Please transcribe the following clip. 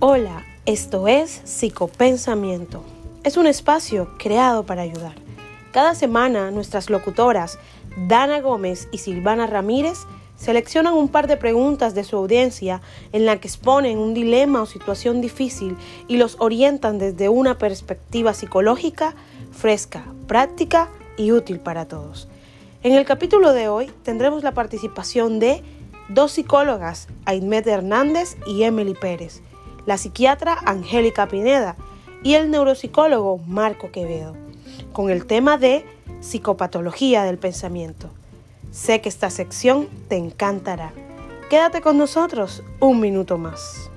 Hola, esto es Psicopensamiento. Es un espacio creado para ayudar. Cada semana nuestras locutoras Dana Gómez y Silvana Ramírez seleccionan un par de preguntas de su audiencia en la que exponen un dilema o situación difícil y los orientan desde una perspectiva psicológica fresca, práctica y útil para todos. En el capítulo de hoy tendremos la participación de dos psicólogas, Aidmet Hernández y Emily Pérez, la psiquiatra Angélica Pineda y el neuropsicólogo Marco Quevedo, con el tema de psicopatología del pensamiento. Sé que esta sección te encantará. Quédate con nosotros un minuto más.